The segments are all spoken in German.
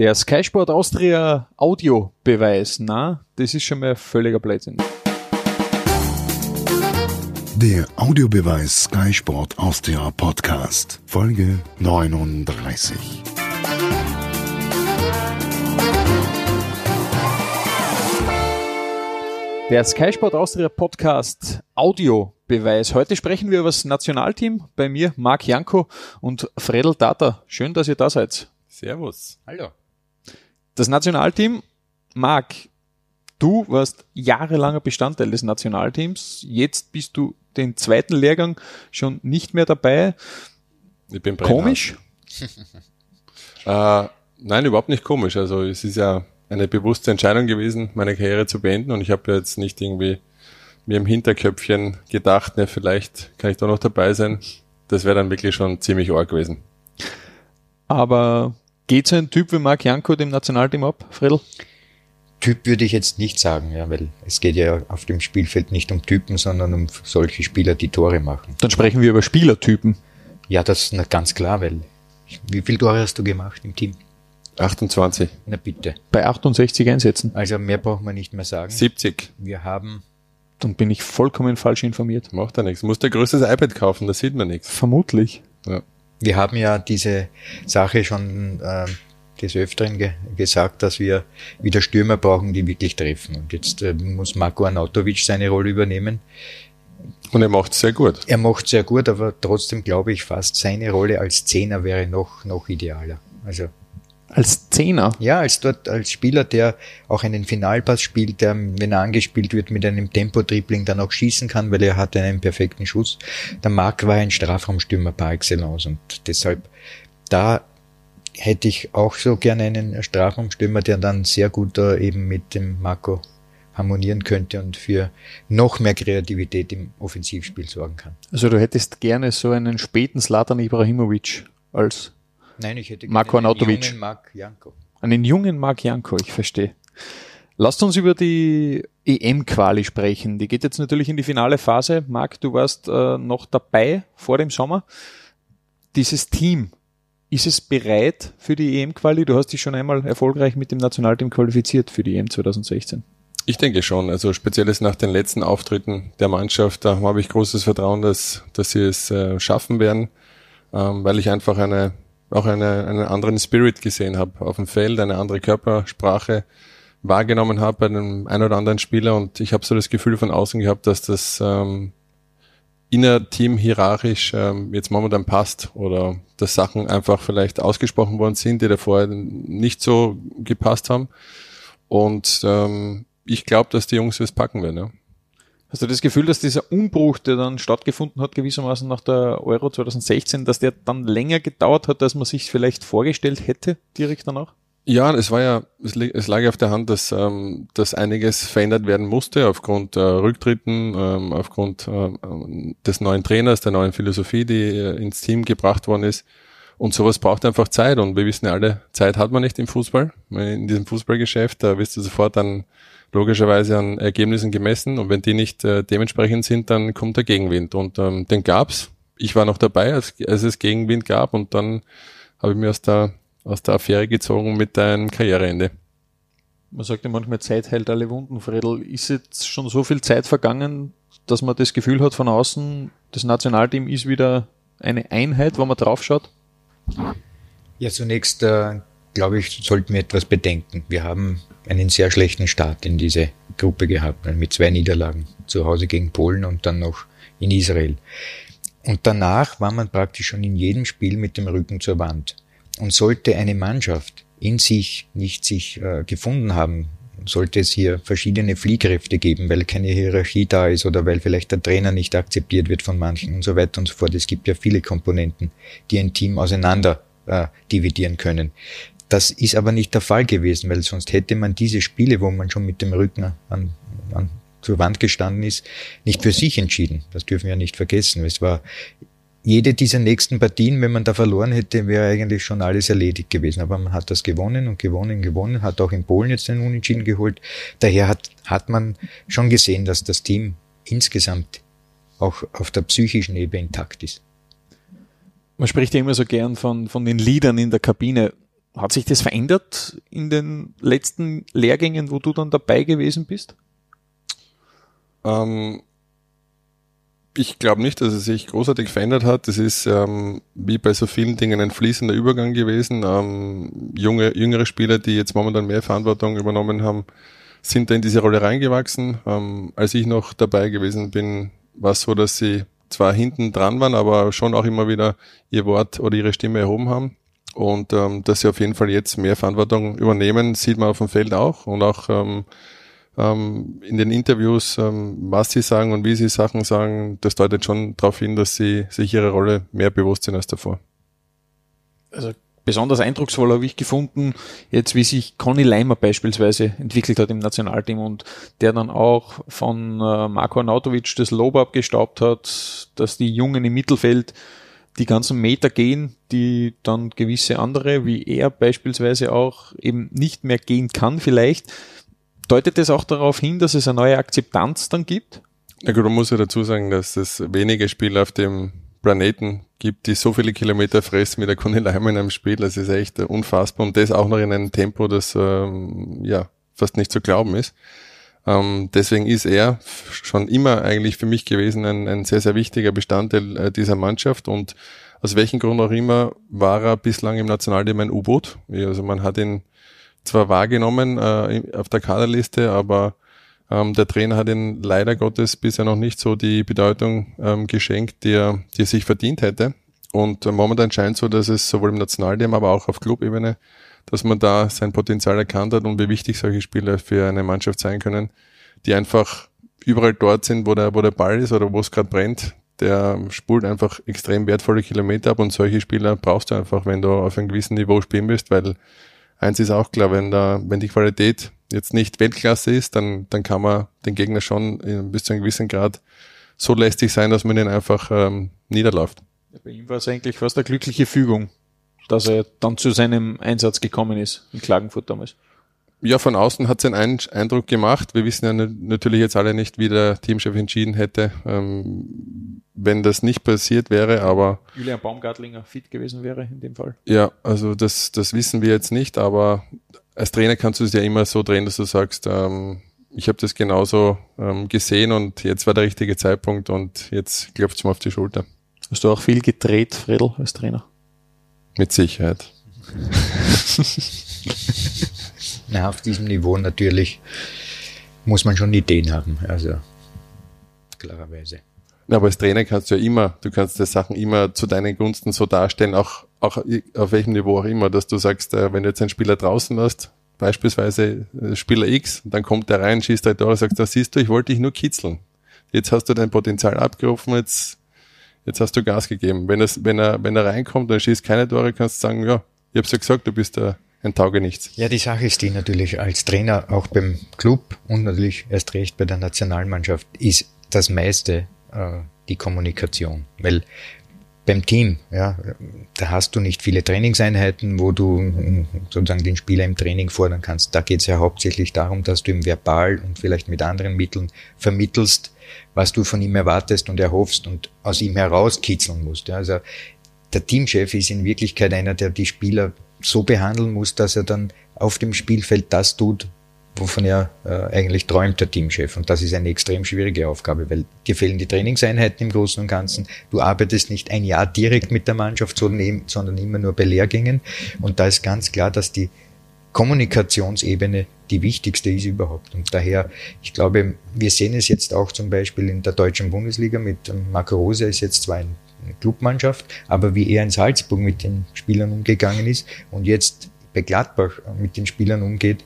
Der Sky Sport Austria Audiobeweis, na, das ist schon mal völliger Blödsinn. Der Audiobeweis Sky Sport Austria Podcast, Folge 39. Der Sky Sport Austria Podcast Audiobeweis. Heute sprechen wir über das Nationalteam. Bei mir Marc Janko und Fredel Tata. Schön, dass ihr da seid. Servus. Hallo. Das Nationalteam, Marc, du warst jahrelanger Bestandteil des Nationalteams. Jetzt bist du den zweiten Lehrgang schon nicht mehr dabei. Ich bin Komisch? äh, nein, überhaupt nicht komisch. Also es ist ja eine bewusste Entscheidung gewesen, meine Karriere zu beenden und ich habe jetzt nicht irgendwie mir im Hinterköpfchen gedacht, ne, vielleicht kann ich da noch dabei sein. Das wäre dann wirklich schon ziemlich arg gewesen. Aber geht so ein Typ wie Marc Janko dem Nationalteam ab, Fredel? Typ würde ich jetzt nicht sagen, ja, weil es geht ja auf dem Spielfeld nicht um Typen, sondern um solche Spieler, die Tore machen. Dann sprechen wir über Spielertypen. Ja, das ist ganz klar, weil wie viele Tore hast du gemacht im Team? 28. Na bitte. Bei 68 Einsätzen. Also mehr braucht man nicht mehr sagen. 70. Wir haben. Dann bin ich vollkommen falsch informiert. Macht ja nichts. Muss der größtes iPad kaufen, da sieht man nichts. Vermutlich. Ja. Wir haben ja diese Sache schon äh, des Öfteren ge gesagt, dass wir wieder Stürmer brauchen, die wirklich treffen. Und jetzt äh, muss Marco Arnautovic seine Rolle übernehmen. Und er macht sehr gut. Er macht sehr gut, aber trotzdem glaube ich fast, seine Rolle als Zehner wäre noch, noch idealer. Also als Zehner? Ja, als dort, als Spieler, der auch einen Finalpass spielt, der, wenn er angespielt wird, mit einem Tempo-Dribbling dann auch schießen kann, weil er hat einen perfekten Schuss. Der Marc war ein Strafraumstürmer par excellence und deshalb, da hätte ich auch so gerne einen Strafraumstürmer, der dann sehr gut äh, eben mit dem Marco harmonieren könnte und für noch mehr Kreativität im Offensivspiel sorgen kann. Also du hättest gerne so einen späten Slatan Ibrahimovic als Nein, ich hätte Marco einen Arnautovic. jungen Marc Janko. Einen jungen Marc Janko, ich verstehe. Lasst uns über die EM-Quali sprechen. Die geht jetzt natürlich in die finale Phase. Marc, du warst äh, noch dabei vor dem Sommer. Dieses Team, ist es bereit für die EM-Quali? Du hast dich schon einmal erfolgreich mit dem Nationalteam qualifiziert für die EM 2016. Ich denke schon. Also speziell ist nach den letzten Auftritten der Mannschaft, da habe ich großes Vertrauen, dass, dass sie es äh, schaffen werden, ähm, weil ich einfach eine auch eine, einen anderen Spirit gesehen habe auf dem Feld, eine andere Körpersprache wahrgenommen habe bei einem ein oder anderen Spieler und ich habe so das Gefühl von außen gehabt, dass das ähm, innerteam hierarchisch ähm, jetzt momentan passt oder dass Sachen einfach vielleicht ausgesprochen worden sind, die davor nicht so gepasst haben. Und ähm, ich glaube, dass die Jungs es packen werden. Ja. Hast du das Gefühl, dass dieser Umbruch, der dann stattgefunden hat, gewissermaßen nach der Euro 2016, dass der dann länger gedauert hat, als man sich vielleicht vorgestellt hätte, direkt danach? Ja, es war ja, es, lag ja auf der Hand, dass, ähm, dass einiges verändert werden musste aufgrund äh, Rücktritten, ähm, aufgrund äh, des neuen Trainers, der neuen Philosophie, die äh, ins Team gebracht worden ist. Und sowas braucht einfach Zeit. Und wir wissen ja alle, Zeit hat man nicht im Fußball. In diesem Fußballgeschäft, da wirst du sofort dann logischerweise an Ergebnissen gemessen. Und wenn die nicht äh, dementsprechend sind, dann kommt der Gegenwind. Und ähm, den gab's. Ich war noch dabei, als, als es Gegenwind gab. Und dann habe ich mir aus der aus der Affäre gezogen mit deinem Karriereende. Man sagt ja manchmal, Zeit heilt alle Wunden, Fredel. Ist jetzt schon so viel Zeit vergangen, dass man das Gefühl hat von außen, das Nationalteam ist wieder eine Einheit, wo man drauf schaut? Ja, zunächst äh, glaube ich, sollten wir etwas bedenken. Wir haben einen sehr schlechten Start in diese Gruppe gehabt, mit zwei Niederlagen zu Hause gegen Polen und dann noch in Israel. Und danach war man praktisch schon in jedem Spiel mit dem Rücken zur Wand. Und sollte eine Mannschaft in sich nicht sich äh, gefunden haben, sollte es hier verschiedene Fliehkräfte geben, weil keine Hierarchie da ist oder weil vielleicht der Trainer nicht akzeptiert wird von manchen und so weiter und so fort. Es gibt ja viele Komponenten, die ein Team auseinander äh, dividieren können. Das ist aber nicht der Fall gewesen, weil sonst hätte man diese Spiele, wo man schon mit dem Rücken an, an zur Wand gestanden ist, nicht für sich entschieden. Das dürfen wir nicht vergessen. Es war jede dieser nächsten Partien, wenn man da verloren hätte, wäre eigentlich schon alles erledigt gewesen. Aber man hat das gewonnen und gewonnen, gewonnen, hat auch in Polen jetzt einen Unentschieden geholt. Daher hat, hat man schon gesehen, dass das Team insgesamt auch auf der psychischen Ebene intakt ist. Man spricht ja immer so gern von, von den Liedern in der Kabine. Hat sich das verändert in den letzten Lehrgängen, wo du dann dabei gewesen bist? Ähm, ich glaube nicht, dass es sich großartig verändert hat. Das ist ähm, wie bei so vielen Dingen ein fließender Übergang gewesen. Ähm, junge, jüngere Spieler, die jetzt momentan mehr Verantwortung übernommen haben, sind da in diese Rolle reingewachsen. Ähm, als ich noch dabei gewesen bin, war es so, dass sie zwar hinten dran waren, aber schon auch immer wieder ihr Wort oder ihre Stimme erhoben haben. Und ähm, dass sie auf jeden Fall jetzt mehr Verantwortung übernehmen, sieht man auf dem Feld auch. Und auch ähm, ähm, in den Interviews, ähm, was sie sagen und wie sie Sachen sagen, das deutet schon darauf hin, dass sie sich ihrer Rolle mehr bewusst sind als davor. Also besonders eindrucksvoll habe ich gefunden, jetzt wie sich Conny Leimer beispielsweise entwickelt hat im Nationalteam und der dann auch von äh, Marko Arnautovic das Lob abgestaubt hat, dass die Jungen im Mittelfeld die ganzen Meter gehen, die dann gewisse andere, wie er beispielsweise auch eben nicht mehr gehen kann vielleicht. Deutet das auch darauf hin, dass es eine neue Akzeptanz dann gibt? Na gut, man muss ja dazu sagen, dass es wenige Spieler auf dem Planeten gibt, die so viele Kilometer fressen wie der Conny Leimer in einem Spiel. Das ist echt unfassbar. Und das auch noch in einem Tempo, das ähm, ja fast nicht zu glauben ist. Ähm, deswegen ist er schon immer eigentlich für mich gewesen ein, ein sehr, sehr wichtiger Bestandteil äh, dieser Mannschaft und aus welchem Grund auch immer war er bislang im Nationalteam ein U-Boot. Also man hat ihn zwar wahrgenommen äh, auf der Kaderliste, aber ähm, der Trainer hat ihn leider Gottes bisher noch nicht so die Bedeutung ähm, geschenkt, die er, die er sich verdient hätte. Und äh, momentan scheint so, dass es sowohl im Nationalteam, aber auch auf Clubebene dass man da sein Potenzial erkannt hat und wie wichtig solche Spieler für eine Mannschaft sein können, die einfach überall dort sind, wo der, wo der Ball ist oder wo es gerade brennt. Der spult einfach extrem wertvolle Kilometer ab und solche Spieler brauchst du einfach, wenn du auf einem gewissen Niveau spielen willst, weil eins ist auch klar, wenn da, wenn die Qualität jetzt nicht Weltklasse ist, dann, dann kann man den Gegner schon bis zu einem gewissen Grad so lästig sein, dass man ihn einfach ähm, niederläuft. bei ihm war es eigentlich fast eine glückliche Fügung dass er dann zu seinem Einsatz gekommen ist in Klagenfurt damals. Ja, von außen hat es einen Eindruck gemacht. Wir wissen ja natürlich jetzt alle nicht, wie der Teamchef entschieden hätte, ähm, wenn das nicht passiert wäre, aber. Julian Baumgartlinger fit gewesen wäre in dem Fall. Ja, also das, das wissen wir jetzt nicht, aber als Trainer kannst du es ja immer so drehen, dass du sagst, ähm, ich habe das genauso ähm, gesehen und jetzt war der richtige Zeitpunkt und jetzt klopft es mir auf die Schulter. Hast du auch viel gedreht, Fredel, als Trainer? Mit Sicherheit. Na, auf diesem Niveau natürlich muss man schon Ideen haben, also klarerweise. Ja, aber als Trainer kannst du ja immer, du kannst die Sachen immer zu deinen Gunsten so darstellen, auch, auch auf welchem Niveau auch immer, dass du sagst, äh, wenn du jetzt einen Spieler draußen hast, beispielsweise äh, Spieler X, dann kommt der rein, schießt drei Tore, sagst, da siehst du, ich wollte dich nur kitzeln. Jetzt hast du dein Potenzial abgerufen, jetzt jetzt hast du Gas gegeben. Wenn, es, wenn, er, wenn er reinkommt und schießt keine Tore, kannst du sagen, ja, ich hab's ja gesagt, du bist der, ein Taugenichts. Ja, die Sache ist die natürlich als Trainer auch beim Club und natürlich erst recht bei der Nationalmannschaft ist das meiste äh, die Kommunikation. Weil beim Team, ja, da hast du nicht viele Trainingseinheiten, wo du sozusagen den Spieler im Training fordern kannst. Da geht es ja hauptsächlich darum, dass du ihm verbal und vielleicht mit anderen Mitteln vermittelst, was du von ihm erwartest und erhoffst und aus ihm herauskitzeln musst. Also der Teamchef ist in Wirklichkeit einer, der die Spieler so behandeln muss, dass er dann auf dem Spielfeld das tut, wovon er äh, eigentlich träumt, der Teamchef. Und das ist eine extrem schwierige Aufgabe, weil dir fehlen die Trainingseinheiten im Großen und Ganzen. Du arbeitest nicht ein Jahr direkt mit der Mannschaft, sondern immer nur bei Lehrgängen. Und da ist ganz klar, dass die Kommunikationsebene die wichtigste ist überhaupt. Und daher, ich glaube, wir sehen es jetzt auch zum Beispiel in der deutschen Bundesliga mit Marco Rose ist jetzt zwar eine Clubmannschaft, aber wie er in Salzburg mit den Spielern umgegangen ist und jetzt bei Gladbach mit den Spielern umgeht,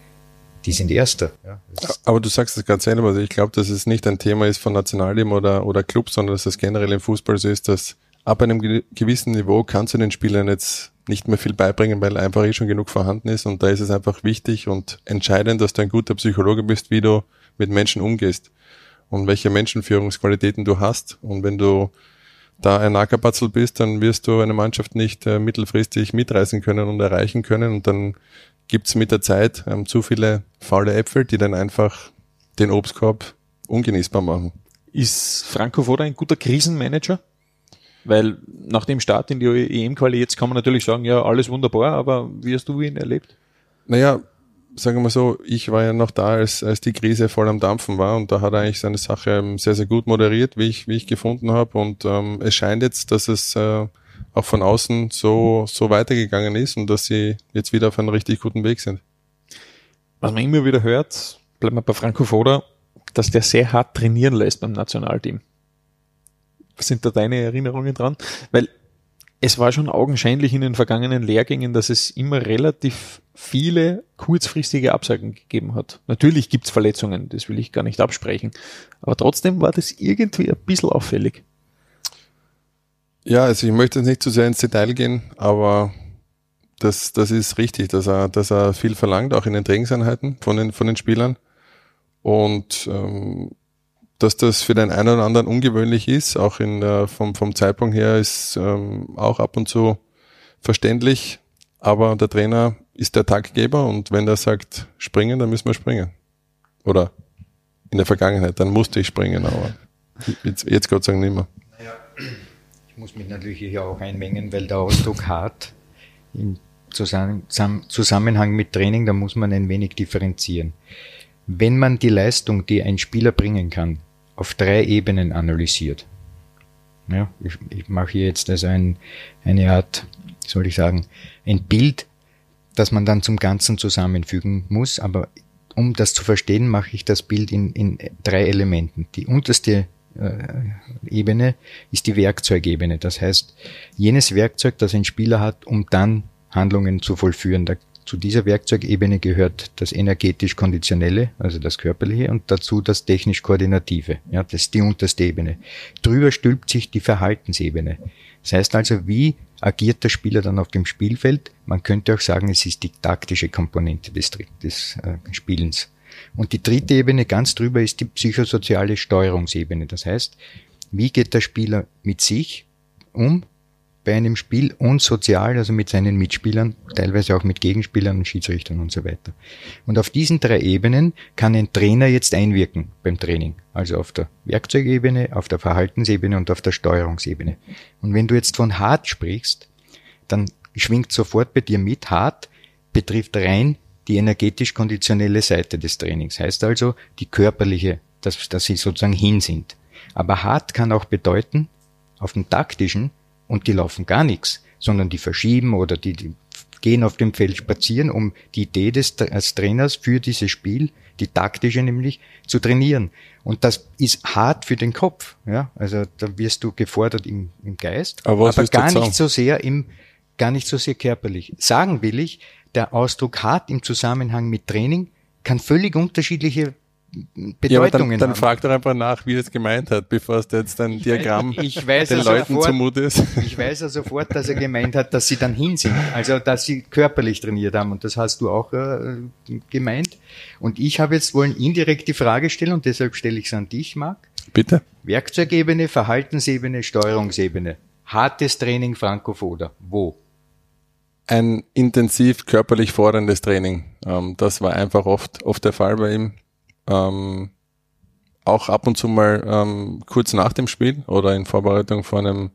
die sind Erster. Ja, aber du sagst es ganz selber, also ich glaube, dass es nicht ein Thema ist von Nationalteam oder, oder Club, sondern dass es generell im Fußball so ist, dass ab einem gewissen Niveau kannst du den Spielern jetzt nicht mehr viel beibringen, weil einfach eh schon genug vorhanden ist. Und da ist es einfach wichtig und entscheidend, dass du ein guter Psychologe bist, wie du mit Menschen umgehst und welche Menschenführungsqualitäten du hast. Und wenn du da ein Ackerpatzel bist, dann wirst du eine Mannschaft nicht äh, mittelfristig mitreißen können und erreichen können. Und dann gibt's mit der Zeit ähm, zu viele faule Äpfel, die dann einfach den Obstkorb ungenießbar machen. Ist Franco Foda ein guter Krisenmanager? Weil nach dem Start in die EM-Quali jetzt kann man natürlich sagen, ja, alles wunderbar, aber wie hast du ihn erlebt? Naja, sagen wir mal so, ich war ja noch da, als, als die Krise voll am Dampfen war und da hat er eigentlich seine Sache sehr, sehr gut moderiert, wie ich, wie ich gefunden habe. Und ähm, es scheint jetzt, dass es äh, auch von außen so, so weitergegangen ist und dass sie jetzt wieder auf einem richtig guten Weg sind. Was man immer wieder hört, bleiben wir bei Franco Foda, dass der sehr hart trainieren lässt beim Nationalteam. Was sind da deine Erinnerungen dran? Weil es war schon augenscheinlich in den vergangenen Lehrgängen, dass es immer relativ viele kurzfristige Absagen gegeben hat. Natürlich gibt's Verletzungen, das will ich gar nicht absprechen. Aber trotzdem war das irgendwie ein bisschen auffällig. Ja, also ich möchte jetzt nicht zu sehr ins Detail gehen, aber das, das ist richtig, dass er, dass er viel verlangt, auch in den Trainingseinheiten von den, von den Spielern. Und ähm, dass das für den einen oder anderen ungewöhnlich ist, auch in der, vom, vom Zeitpunkt her, ist ähm, auch ab und zu verständlich. Aber der Trainer ist der Taggeber und wenn der sagt springen, dann müssen wir springen. Oder in der Vergangenheit, dann musste ich springen, aber jetzt, jetzt Gott sei Dank nicht mehr. Naja, ich muss mich natürlich hier auch einmengen, weil der Ausdruck hart im Zusammenhang mit Training, da muss man ein wenig differenzieren. Wenn man die Leistung, die ein Spieler bringen kann, auf drei Ebenen analysiert. Ja, ich, ich mache hier jetzt also ein, eine Art, soll ich sagen, ein Bild, das man dann zum Ganzen zusammenfügen muss, aber um das zu verstehen, mache ich das Bild in, in drei Elementen. Die unterste Ebene ist die Werkzeugebene. Das heißt, jenes Werkzeug, das ein Spieler hat, um dann Handlungen zu vollführen. Da zu dieser Werkzeugebene gehört das energetisch-konditionelle, also das körperliche, und dazu das technisch-koordinative. Ja, das ist die unterste Ebene. Drüber stülpt sich die Verhaltensebene. Das heißt also, wie agiert der Spieler dann auf dem Spielfeld? Man könnte auch sagen, es ist die taktische Komponente des, des äh, Spielens. Und die dritte Ebene ganz drüber ist die psychosoziale Steuerungsebene. Das heißt, wie geht der Spieler mit sich um bei einem Spiel und sozial, also mit seinen Mitspielern, teilweise auch mit Gegenspielern und Schiedsrichtern und so weiter. Und auf diesen drei Ebenen kann ein Trainer jetzt einwirken beim Training. Also auf der Werkzeugebene, auf der Verhaltensebene und auf der Steuerungsebene. Und wenn du jetzt von hart sprichst, dann schwingt sofort bei dir mit, hart betrifft rein die energetisch-konditionelle Seite des Trainings. Heißt also die körperliche, dass, dass sie sozusagen hin sind. Aber hart kann auch bedeuten, auf dem taktischen, und die laufen gar nichts, sondern die verschieben oder die, die gehen auf dem Feld spazieren, um die Idee des als Trainers für dieses Spiel, die taktische nämlich, zu trainieren. Und das ist hart für den Kopf. Ja, also da wirst du gefordert im, im Geist, aber, aber gar nicht so sehr im, gar nicht so sehr körperlich. Sagen will ich, der Ausdruck hart im Zusammenhang mit Training kann völlig unterschiedliche Bedeutungen ja, dann, dann frag doch einfach nach, wie er es gemeint hat, bevor es jetzt ein Diagramm ich weiß den Leuten sofort, zumute ist. Ich weiß ja sofort, dass er gemeint hat, dass sie dann hin sind, also dass sie körperlich trainiert haben und das hast du auch äh, gemeint. Und ich habe jetzt wollen indirekt die Frage stellen und deshalb stelle ich es an dich, Marc. Bitte. Werkzeugebene, Verhaltensebene, Steuerungsebene. Hartes Training Franco Foda. Wo? Ein intensiv körperlich forderndes Training. Ähm, das war einfach oft, oft der Fall bei ihm ähm, auch ab und zu mal ähm, kurz nach dem Spiel oder in Vorbereitung vor einem,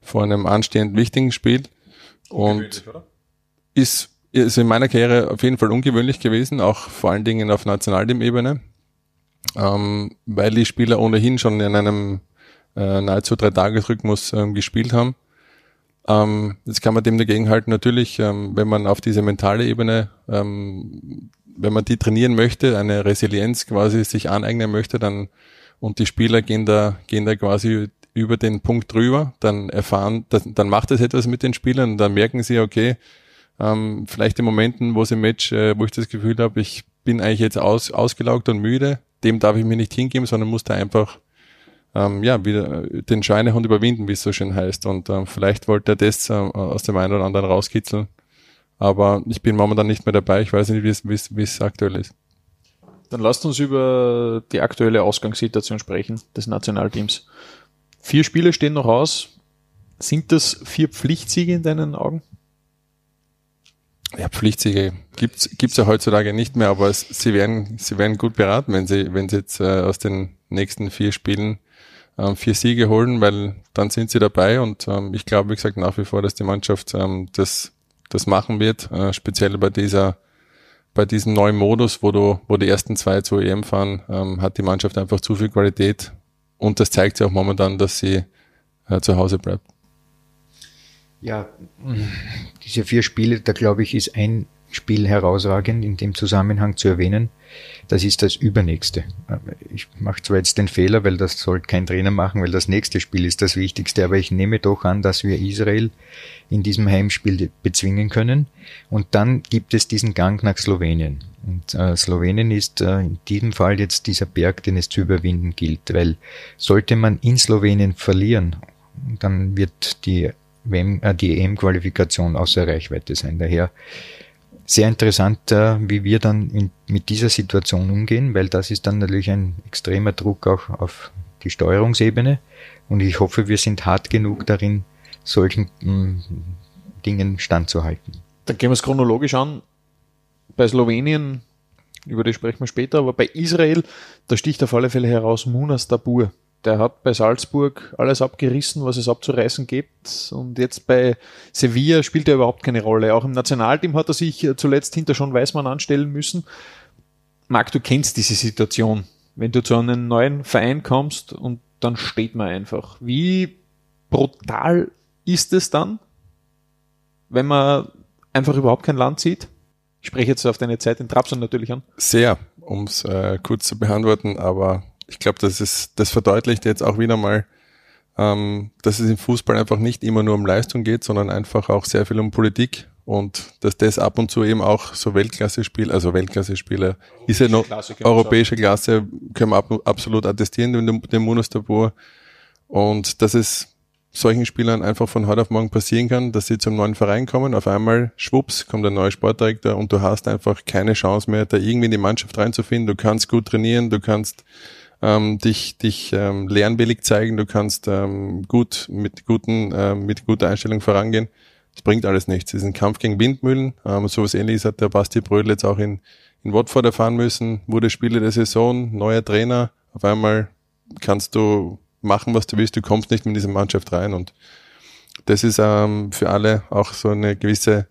vor einem anstehend wichtigen Spiel. Und ist, ist in meiner Karriere auf jeden Fall ungewöhnlich gewesen, auch vor allen Dingen auf Nationalteam-Ebene, ähm, weil die Spieler ohnehin schon in einem äh, nahezu drei Tagesrhythmus ähm, gespielt haben. Ähm, jetzt kann man dem dagegen halten, natürlich, ähm, wenn man auf diese mentale Ebene ähm, wenn man die trainieren möchte, eine Resilienz quasi sich aneignen möchte, dann und die Spieler gehen da, gehen da quasi über den Punkt drüber, dann erfahren, dann macht es etwas mit den Spielern. Dann merken sie, okay, ähm, vielleicht in Momenten, wo es im Match, äh, wo ich das Gefühl habe, ich bin eigentlich jetzt aus, ausgelaugt und müde, dem darf ich mir nicht hingeben, sondern muss da einfach ähm, ja, wieder äh, den Schweinehund überwinden, wie es so schön heißt. Und ähm, vielleicht wollte er das äh, aus dem einen oder anderen rauskitzeln aber ich bin momentan nicht mehr dabei. Ich weiß nicht, wie es, wie es aktuell ist. Dann lasst uns über die aktuelle Ausgangssituation sprechen des Nationalteams. Vier Spiele stehen noch aus. Sind das vier Pflichtsiege in deinen Augen? Ja, Pflichtsiege gibt's gibt's ja heutzutage nicht mehr, aber es, sie werden sie werden gut beraten, wenn sie wenn sie jetzt äh, aus den nächsten vier Spielen ähm, vier Siege holen, weil dann sind sie dabei und ähm, ich glaube, wie gesagt, nach wie vor, dass die Mannschaft ähm, das, das machen wird, äh, speziell bei dieser bei diesem neuen Modus, wo du, wo die ersten zwei zur EM fahren, ähm, hat die Mannschaft einfach zu viel Qualität und das zeigt sie auch momentan, dass sie äh, zu Hause bleibt. Ja, diese vier Spiele, da glaube ich, ist ein Spiel herausragend in dem Zusammenhang zu erwähnen. Das ist das übernächste. Ich mache zwar jetzt den Fehler, weil das soll kein Trainer machen, weil das nächste Spiel ist das wichtigste, aber ich nehme doch an, dass wir Israel in diesem Heimspiel bezwingen können. Und dann gibt es diesen Gang nach Slowenien. Und äh, Slowenien ist äh, in diesem Fall jetzt dieser Berg, den es zu überwinden gilt, weil sollte man in Slowenien verlieren, dann wird die, WM, äh, die EM-Qualifikation außer Reichweite sein. Daher sehr interessant, äh, wie wir dann in, mit dieser Situation umgehen, weil das ist dann natürlich ein extremer Druck auch auf die Steuerungsebene. Und ich hoffe, wir sind hart genug darin, solchen mm, Dingen standzuhalten. Dann gehen wir es chronologisch an. Bei Slowenien, über die sprechen wir später, aber bei Israel, da sticht auf alle Fälle heraus Munas Dabur der hat bei Salzburg alles abgerissen, was es abzureißen gibt. Und jetzt bei Sevilla spielt er überhaupt keine Rolle. Auch im Nationalteam hat er sich zuletzt hinter schon Weißmann anstellen müssen. Marc, du kennst diese Situation. Wenn du zu einem neuen Verein kommst und dann steht man einfach. Wie brutal ist es dann, wenn man einfach überhaupt kein Land sieht? Ich spreche jetzt auf deine Zeit in Trabzon natürlich an. Sehr, um es äh, kurz zu beantworten, aber ich glaube, das ist, das verdeutlicht jetzt auch wieder mal, ähm, dass es im Fußball einfach nicht immer nur um Leistung geht, sondern einfach auch sehr viel um Politik und dass das ab und zu eben auch so Weltklasse-Spiel, also Weltklasse-Spieler, ist ja noch Klasse, europäische Klasse, können wir ab, absolut attestieren, den, den Monastabur. Und dass es solchen Spielern einfach von heute auf morgen passieren kann, dass sie zum neuen Verein kommen, auf einmal schwupps, kommt ein neuer Sportdirektor und du hast einfach keine Chance mehr, da irgendwie in die Mannschaft reinzufinden. Du kannst gut trainieren, du kannst ähm, dich, dich ähm, lernwillig zeigen, du kannst ähm, gut mit guten, ähm, mit guter Einstellung vorangehen. Es bringt alles nichts. Es ist ein Kampf gegen Windmühlen. Ähm, so was ähnliches hat der Basti Brödel jetzt auch in, in Watford erfahren müssen. Wurde Spieler der Saison, neuer Trainer. Auf einmal kannst du machen, was du willst. Du kommst nicht in diese Mannschaft rein. Und das ist ähm, für alle auch so eine gewisse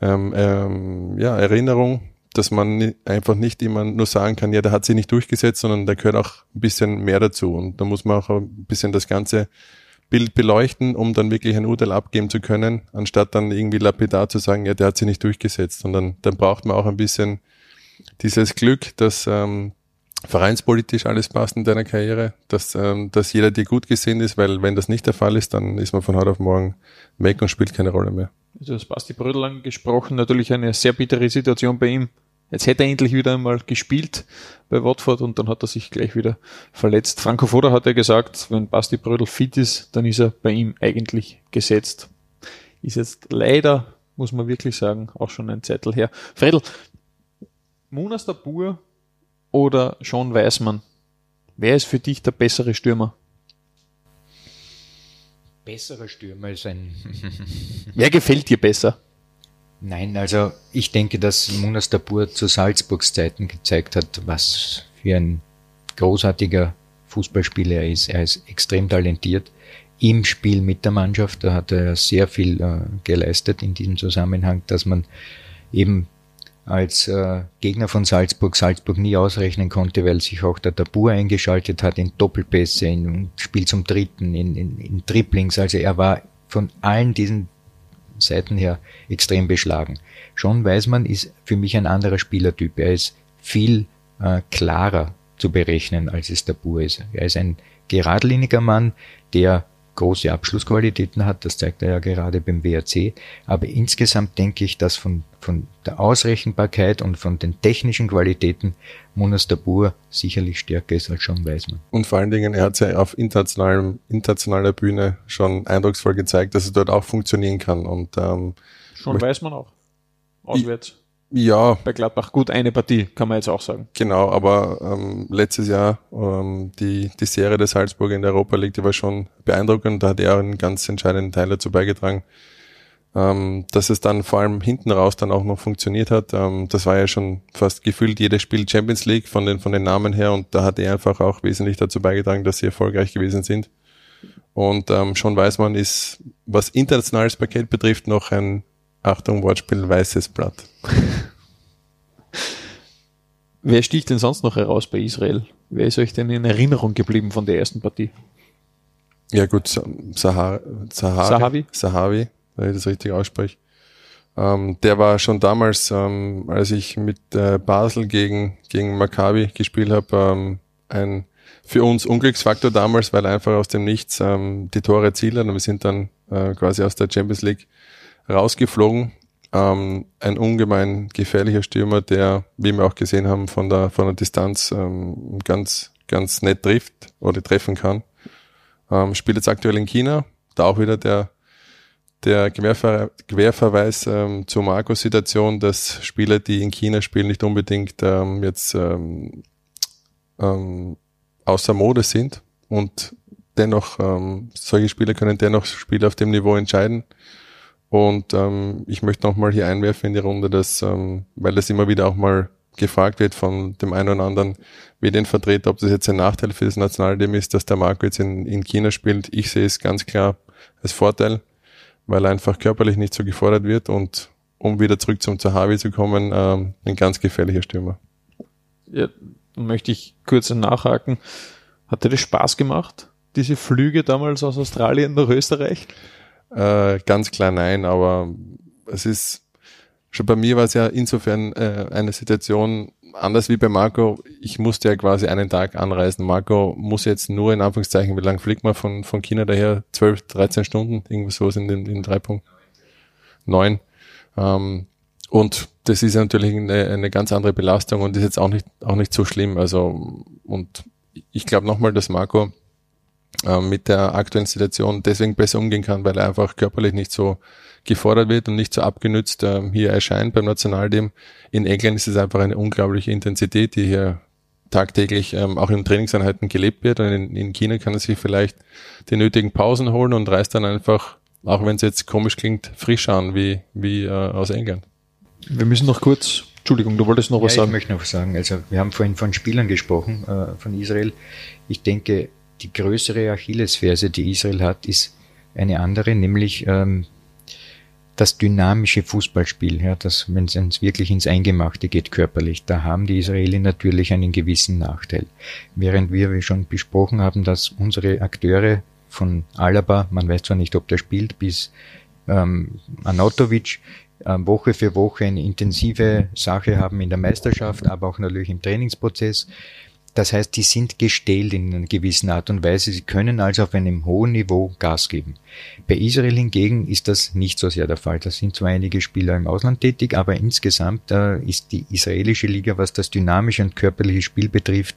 ähm, ähm, ja, Erinnerung, dass man einfach nicht immer nur sagen kann, ja, der hat sich nicht durchgesetzt, sondern da gehört auch ein bisschen mehr dazu. Und da muss man auch ein bisschen das ganze Bild beleuchten, um dann wirklich ein Urteil abgeben zu können, anstatt dann irgendwie lapidar zu sagen, ja, der hat sich nicht durchgesetzt, sondern dann braucht man auch ein bisschen dieses Glück, dass ähm, vereinspolitisch alles passt in deiner Karriere, dass, ähm, dass jeder dir gut gesehen ist, weil wenn das nicht der Fall ist, dann ist man von heute auf morgen weg und spielt keine Rolle mehr. Also das Basti Brödel angesprochen, natürlich eine sehr bittere Situation bei ihm. Jetzt hätte er endlich wieder einmal gespielt bei Watford und dann hat er sich gleich wieder verletzt. Franco Foda hat ja gesagt, wenn Basti Brödel fit ist, dann ist er bei ihm eigentlich gesetzt. Ist jetzt leider, muss man wirklich sagen, auch schon ein Zettel her. Fredel, Munas Dabur oder Sean Weißmann? Wer ist für dich der bessere Stürmer? Besserer Stürmer ist ein. Wer gefällt dir besser? Nein, also ich denke, dass Munas Dabur zu Salzburgs Zeiten gezeigt hat, was für ein großartiger Fußballspieler er ist. Er ist extrem talentiert im Spiel mit der Mannschaft. Da hat er sehr viel äh, geleistet in diesem Zusammenhang, dass man eben als äh, Gegner von Salzburg Salzburg nie ausrechnen konnte, weil sich auch der Tabur eingeschaltet hat in Doppelpässe, in Spiel zum Dritten, in, in, in Triplings. Also er war von allen diesen Seiten her extrem beschlagen. Schon Weismann ist für mich ein anderer Spielertyp. Er ist viel äh, klarer zu berechnen, als es der Bur ist. Er ist ein geradliniger Mann, der große Abschlussqualitäten hat, das zeigt er ja gerade beim WRC, aber insgesamt denke ich, dass von, von der Ausrechenbarkeit und von den technischen Qualitäten Munas Dabur sicherlich stärker ist als schon Weismann. Und vor allen Dingen, er hat ja auf internationalem, internationaler Bühne schon eindrucksvoll gezeigt, dass es dort auch funktionieren kann. Und ähm, schon Weismann auch. Auswärts. Ja. Bei Gladbach gut eine Partie, kann man jetzt auch sagen. Genau, aber ähm, letztes Jahr ähm, die, die Serie des Salzburger in der Europa League, die war schon beeindruckend. Da hat er einen ganz entscheidenden Teil dazu beigetragen. ähm, dass es dann vor allem hinten raus dann auch noch funktioniert hat. Ähm, das war ja schon fast gefühlt jedes Spiel Champions League von den, von den Namen her und da hat er einfach auch wesentlich dazu beigetragen, dass sie erfolgreich gewesen sind. Und ähm, schon weiß man, ist, was internationales Paket betrifft, noch ein, Achtung, Wortspiel, weißes Blatt. Wer sticht denn sonst noch heraus bei Israel? Wer ist euch denn in Erinnerung geblieben von der ersten Partie? Ja gut, Sahar, Sahari, Sahavi? Sahavi, wenn ich das richtig ausspreche. Ähm, der war schon damals, ähm, als ich mit äh, Basel gegen, gegen Maccabi gespielt habe, ähm, ein für uns Unglücksfaktor damals, weil einfach aus dem Nichts ähm, die Tore hat und wir sind dann äh, quasi aus der Champions League rausgeflogen. Ähm, ein ungemein gefährlicher Stürmer, der, wie wir auch gesehen haben, von der, von der Distanz ähm, ganz, ganz nett trifft oder treffen kann. Ähm, spielt jetzt aktuell in China, da auch wieder der, der Querver Querverweis ähm, zur Marco-Situation, dass Spieler, die in China spielen, nicht unbedingt ähm, jetzt ähm, ähm, außer Mode sind und dennoch, ähm, solche Spieler können dennoch Spiele auf dem Niveau entscheiden. Und ähm, ich möchte nochmal hier einwerfen in die Runde, dass, ähm, weil das immer wieder auch mal gefragt wird von dem einen oder anderen Medienvertreter, ob das jetzt ein Nachteil für das Nationalteam ist, dass der Marco jetzt in, in China spielt. Ich sehe es ganz klar als Vorteil, weil er einfach körperlich nicht so gefordert wird und um wieder zurück zum Zahavi zu kommen, ähm, ein ganz gefährlicher Stürmer. Ja, möchte ich kurz nachhaken. Hat dir das Spaß gemacht, diese Flüge damals aus Australien nach Österreich? Äh, ganz klar nein, aber es ist schon bei mir war es ja insofern äh, eine Situation anders wie bei Marco. Ich musste ja quasi einen Tag anreisen. Marco muss jetzt nur in Anführungszeichen, wie lange fliegt man von, von China daher? 12, 13 Stunden, irgendwas sowas in den, in drei Punkten. Neun. Ähm, und das ist natürlich eine, eine ganz andere Belastung und ist jetzt auch nicht, auch nicht so schlimm. Also, und ich glaube nochmal, dass Marco äh, mit der aktuellen Situation deswegen besser umgehen kann, weil er einfach körperlich nicht so gefordert wird und nicht so abgenützt äh, hier erscheint beim Nationalteam. In England ist es einfach eine unglaubliche Intensität, die hier tagtäglich ähm, auch in Trainingseinheiten gelebt wird. Und in, in China kann er sich vielleicht die nötigen Pausen holen und reist dann einfach, auch wenn es jetzt komisch klingt, frisch an wie, wie äh, aus England. Wir müssen noch kurz, Entschuldigung, du wolltest noch ja, was sagen. Ich möchte noch sagen, also wir haben vorhin von Spielern gesprochen, äh, von Israel. Ich denke, die größere Achillesferse, die Israel hat, ist eine andere, nämlich ähm, das dynamische Fußballspiel, ja, das, wenn es wirklich ins Eingemachte geht körperlich, da haben die Israeli natürlich einen gewissen Nachteil. Während wir, wie schon besprochen haben, dass unsere Akteure von Alaba, man weiß zwar nicht, ob der spielt, bis ähm, Anatovic, äh, Woche für Woche eine intensive Sache haben in der Meisterschaft, aber auch natürlich im Trainingsprozess. Das heißt, die sind gestellt in einer gewissen Art und Weise. Sie können also auf einem hohen Niveau Gas geben. Bei Israel hingegen ist das nicht so sehr der Fall. Da sind zwar einige Spieler im Ausland tätig, aber insgesamt äh, ist die israelische Liga, was das dynamische und körperliche Spiel betrifft,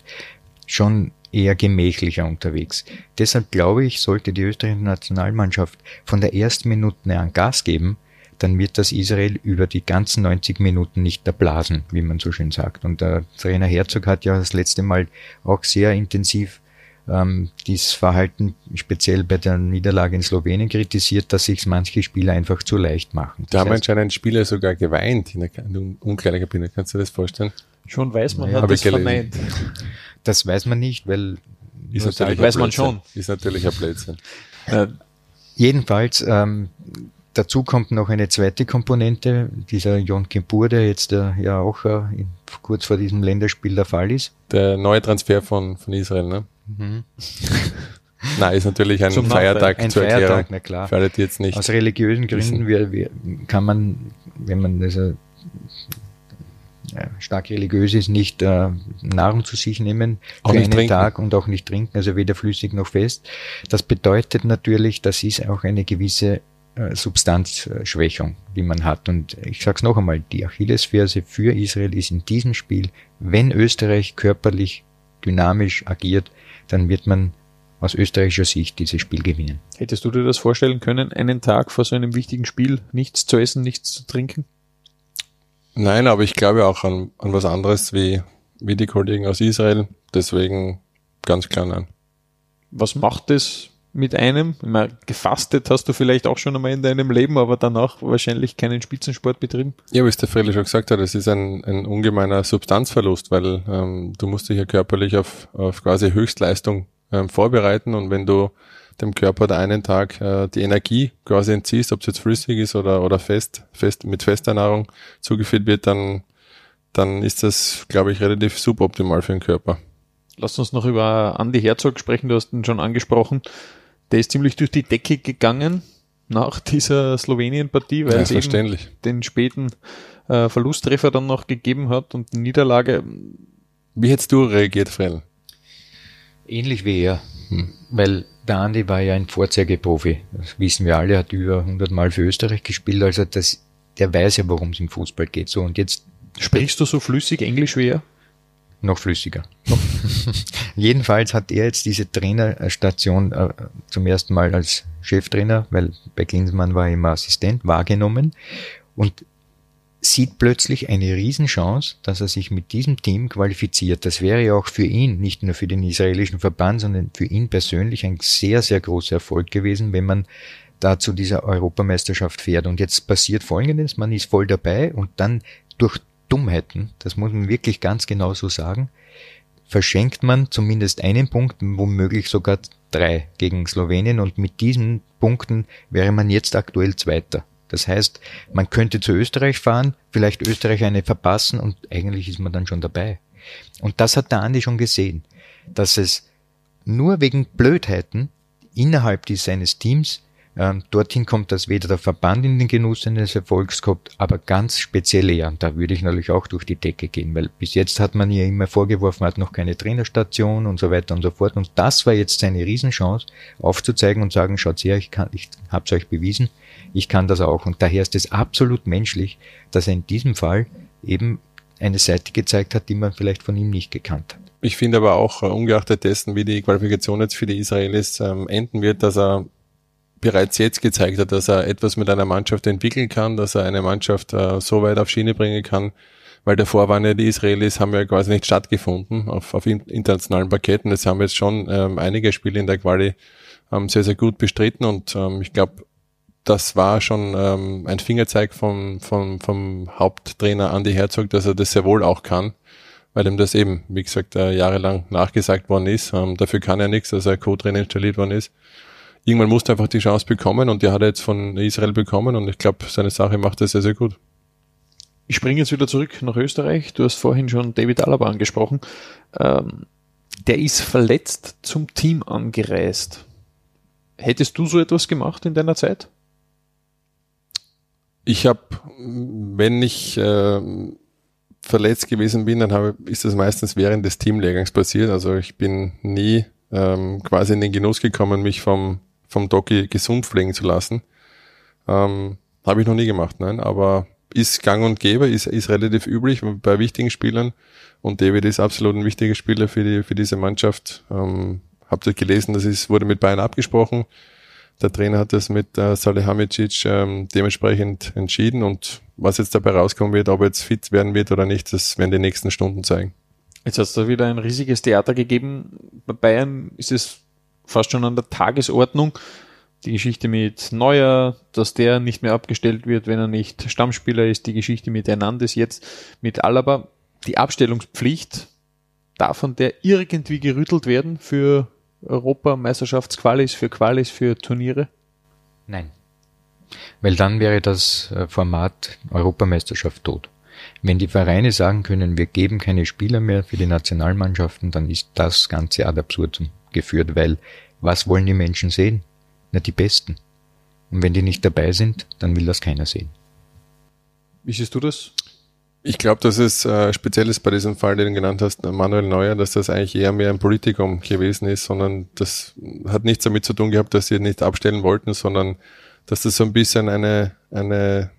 schon eher gemächlicher unterwegs. Deshalb glaube ich, sollte die österreichische Nationalmannschaft von der ersten Minute an Gas geben, dann wird das Israel über die ganzen 90 Minuten nicht erblasen, wie man so schön sagt. Und der Trainer Herzog hat ja das letzte Mal auch sehr intensiv ähm, dieses Verhalten speziell bei der Niederlage in Slowenien kritisiert, dass sich manche Spieler einfach zu leicht machen. Das da haben anscheinend Spieler sogar geweint in der Umkleidekabine. Kannst du dir das vorstellen? Schon weiß man, naja, hat das verneint. Das weiß man nicht, weil ist natürlich weiß man schon. Ist natürlich ein Blödsinn. Äh, jedenfalls ähm, Dazu kommt noch eine zweite Komponente, dieser Jon Kimpur, der jetzt äh, ja auch äh, kurz vor diesem Länderspiel der Fall ist. Der neue Transfer von, von Israel, ne? Mhm. Nein, ist natürlich ein Zum Feiertag ein zur Feiertag, Erklärung. Na klar. Für alle, die jetzt nicht Aus religiösen Gründen wir, wir, kann man, wenn man also, ja, stark religiös ist, nicht äh, Nahrung zu sich nehmen auch für nicht einen trinken. Tag und auch nicht trinken, also weder flüssig noch fest. Das bedeutet natürlich, das ist auch eine gewisse Substanzschwächung, die man hat. Und ich sage es noch einmal, die Achillesferse für Israel ist in diesem Spiel, wenn Österreich körperlich dynamisch agiert, dann wird man aus österreichischer Sicht dieses Spiel gewinnen. Hättest du dir das vorstellen können, einen Tag vor so einem wichtigen Spiel nichts zu essen, nichts zu trinken? Nein, aber ich glaube auch an, an was anderes wie, wie die Kollegen aus Israel. Deswegen ganz klar nein. Was macht es mit einem? Meine, gefastet hast du vielleicht auch schon einmal in deinem Leben, aber danach wahrscheinlich keinen Spitzensport betrieben. Ja, wie es der Friedrich schon gesagt hat, es ist ein, ein ungemeiner Substanzverlust, weil ähm, du musst dich ja körperlich auf, auf quasi Höchstleistung ähm, vorbereiten und wenn du dem Körper der einen Tag äh, die Energie quasi entziehst, ob es jetzt flüssig ist oder, oder fest, fest, mit fester Nahrung zugeführt wird, dann, dann ist das, glaube ich, relativ suboptimal für den Körper. Lass uns noch über Andy Herzog sprechen, du hast ihn schon angesprochen. Der ist ziemlich durch die Decke gegangen nach dieser Slowenien-Partie, weil Ja, es eben den späten äh, Verlusttreffer dann noch gegeben hat und die Niederlage. Wie hättest du reagiert, Frell? Ähnlich wie er, weil der Andi war ja ein Vorzeigeprofi. Das wissen wir alle, hat über 100 Mal für Österreich gespielt, also das, der weiß ja, worum es im Fußball geht. So, und jetzt Sprichst du so flüssig Englisch wie er? Noch flüssiger. Jedenfalls hat er jetzt diese Trainerstation äh, zum ersten Mal als Cheftrainer, weil bei Klinsmann war er immer Assistent, wahrgenommen und sieht plötzlich eine Riesenchance, dass er sich mit diesem Team qualifiziert. Das wäre ja auch für ihn, nicht nur für den israelischen Verband, sondern für ihn persönlich ein sehr, sehr großer Erfolg gewesen, wenn man da zu dieser Europameisterschaft fährt. Und jetzt passiert Folgendes, man ist voll dabei und dann durch Dummheiten, das muss man wirklich ganz genau so sagen, verschenkt man zumindest einen Punkt, womöglich sogar drei gegen Slowenien und mit diesen Punkten wäre man jetzt aktuell Zweiter. Das heißt, man könnte zu Österreich fahren, vielleicht Österreich eine verpassen und eigentlich ist man dann schon dabei. Und das hat der Andi schon gesehen, dass es nur wegen Blödheiten innerhalb seines Teams ähm, dorthin kommt, dass weder der Verband in den Genuss eines Erfolgs kommt, aber ganz speziell er. Und da würde ich natürlich auch durch die Decke gehen, weil bis jetzt hat man ja immer vorgeworfen, hat noch keine Trainerstation und so weiter und so fort. Und das war jetzt seine Riesenchance, aufzuzeigen und sagen, schaut her, ich kann, ich hab's euch bewiesen, ich kann das auch. Und daher ist es absolut menschlich, dass er in diesem Fall eben eine Seite gezeigt hat, die man vielleicht von ihm nicht gekannt hat. Ich finde aber auch, äh, ungeachtet dessen, wie die Qualifikation jetzt für die Israelis ähm, enden wird, dass er bereits jetzt gezeigt hat, dass er etwas mit einer Mannschaft entwickeln kann, dass er eine Mannschaft äh, so weit auf Schiene bringen kann, weil davor waren ja die Israelis, haben ja quasi nicht stattgefunden auf, auf in- internationalen Parketten. Das haben jetzt schon ähm, einige Spiele in der Quali ähm, sehr, sehr gut bestritten und ähm, ich glaube, das war schon ähm, ein Fingerzeig vom, vom, vom Haupttrainer Andy Herzog, dass er das sehr wohl auch kann, weil ihm das eben, wie gesagt, äh, jahrelang nachgesagt worden ist. Ähm, dafür kann er nichts, dass er Co-Trainer installiert worden ist. Irgendwann musste er einfach die Chance bekommen und die hat er jetzt von Israel bekommen und ich glaube, seine Sache macht er sehr, sehr gut. Ich springe jetzt wieder zurück nach Österreich. Du hast vorhin schon David Alaba angesprochen. Ähm, der ist verletzt zum Team angereist. Hättest du so etwas gemacht in deiner Zeit? Ich habe, wenn ich äh, verletzt gewesen bin, dann habe, ist das meistens während des Teamlehrgangs passiert. Also ich bin nie ähm, quasi in den Genuss gekommen, mich vom, vom Doki gesund pflegen zu lassen. Ähm, habe ich noch nie gemacht, nein, aber ist gang und gäbe, ist, ist relativ üblich bei wichtigen Spielern und David ist absolut ein wichtiger Spieler für, die, für diese Mannschaft. Ähm, habt ihr gelesen, das ist, wurde mit Bayern abgesprochen. Der Trainer hat das mit äh, Salihamidzic ähm, dementsprechend entschieden und was jetzt dabei rauskommen wird, ob er jetzt fit werden wird oder nicht, das werden die nächsten Stunden zeigen. Jetzt hat es da wieder ein riesiges Theater gegeben. Bei Bayern ist es fast schon an der Tagesordnung. Die Geschichte mit Neuer, dass der nicht mehr abgestellt wird, wenn er nicht Stammspieler ist. Die Geschichte mit Hernandez jetzt, mit Alaba. Die Abstellungspflicht, darf von der irgendwie gerüttelt werden für Europameisterschaftsqualis, für Qualis, für Turniere? Nein. Weil dann wäre das äh, Format Europameisterschaft tot. Wenn die Vereine sagen können, wir geben keine Spieler mehr für die Nationalmannschaften, dann ist das Ganze ad absurdum geführt, weil was wollen die Menschen sehen? Na, die Besten. Und wenn die nicht dabei sind, dann will das keiner sehen. Wie siehst du das? Ich glaube, dass es äh, speziell ist bei diesem Fall, den du genannt hast, Manuel Neuer, dass das eigentlich eher mehr ein Politikum gewesen ist, sondern das hat nichts damit zu tun gehabt, dass sie nicht abstellen wollten, sondern dass das so ein bisschen eine, eine